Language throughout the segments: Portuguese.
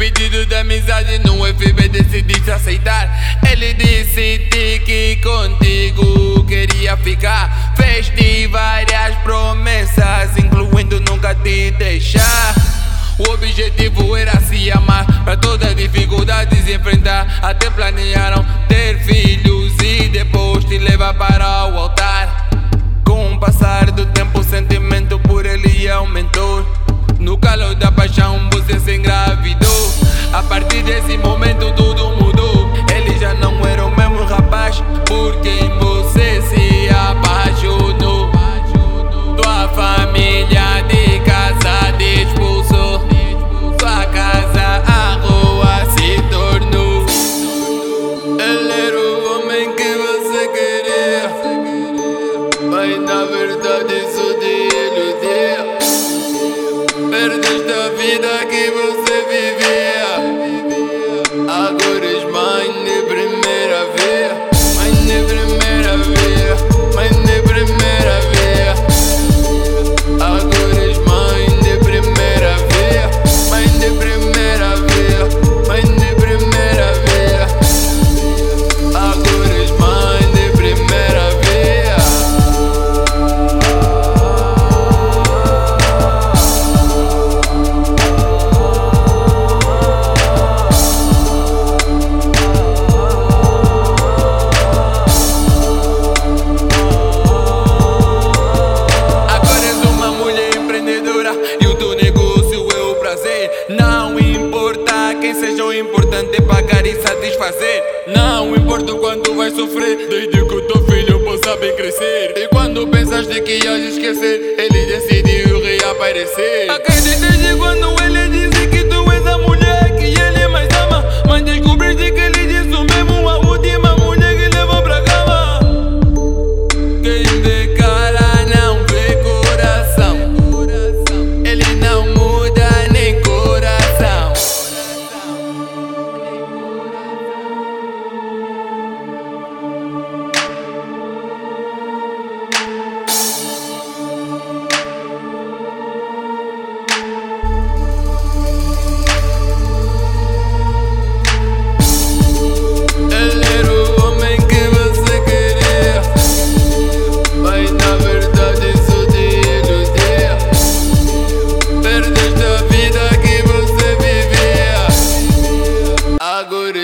pedido de amizade no FB decidiste aceitar. Ele disse que contigo queria ficar. Fez-te várias promessas, incluindo nunca te deixar. O objetivo era se amar, para todas as dificuldades enfrentar. Até planearam ter filhos e depois te levar verdade isso de iludir Perdes da vida Não importa quem seja o importante é pagar e satisfazer. Não importa o quanto vais sofrer, desde que o teu filho possa bem crescer. E quando pensaste que ias esquecer, ele decidiu reaparecer.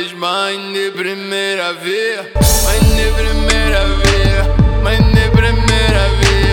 vez, mãe de primeira vez, mãe de primeira vez, mãe de primeira vez.